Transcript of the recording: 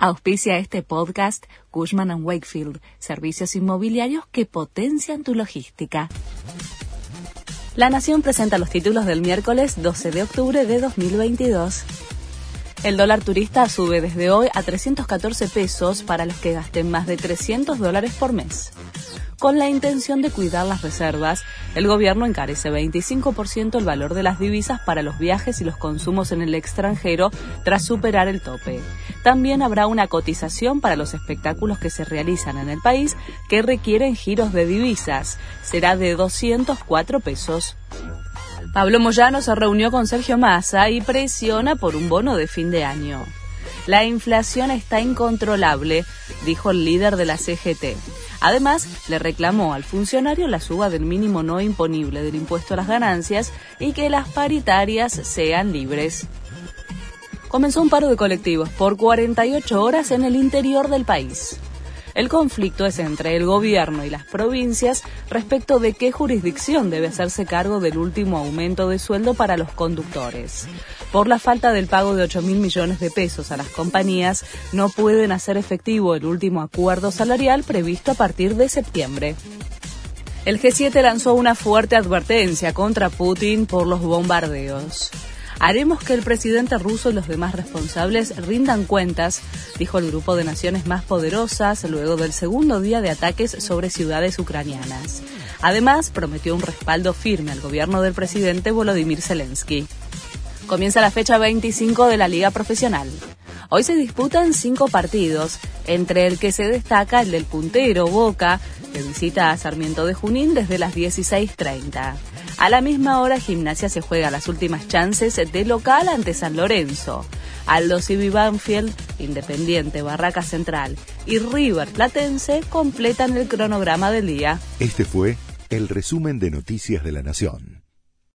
Auspicia este podcast Cushman ⁇ Wakefield, servicios inmobiliarios que potencian tu logística. La Nación presenta los títulos del miércoles 12 de octubre de 2022. El dólar turista sube desde hoy a 314 pesos para los que gasten más de 300 dólares por mes. Con la intención de cuidar las reservas, el gobierno encarece 25% el valor de las divisas para los viajes y los consumos en el extranjero tras superar el tope. También habrá una cotización para los espectáculos que se realizan en el país que requieren giros de divisas. Será de 204 pesos. Pablo Moyano se reunió con Sergio Massa y presiona por un bono de fin de año. La inflación está incontrolable, dijo el líder de la CGT. Además, le reclamó al funcionario la suba del mínimo no imponible del impuesto a las ganancias y que las paritarias sean libres. Comenzó un paro de colectivos por 48 horas en el interior del país. El conflicto es entre el gobierno y las provincias respecto de qué jurisdicción debe hacerse cargo del último aumento de sueldo para los conductores. Por la falta del pago de 8 mil millones de pesos a las compañías, no pueden hacer efectivo el último acuerdo salarial previsto a partir de septiembre. El G7 lanzó una fuerte advertencia contra Putin por los bombardeos. Haremos que el presidente ruso y los demás responsables rindan cuentas, dijo el grupo de naciones más poderosas luego del segundo día de ataques sobre ciudades ucranianas. Además, prometió un respaldo firme al gobierno del presidente Volodymyr Zelensky. Comienza la fecha 25 de la Liga Profesional. Hoy se disputan cinco partidos, entre el que se destaca el del puntero Boca, que visita a Sarmiento de Junín desde las 16.30. A la misma hora, Gimnasia se juega las últimas chances de local ante San Lorenzo. Aldo Civi Banfield, Independiente, Barraca Central y River Platense completan el cronograma del día. Este fue el resumen de Noticias de la Nación.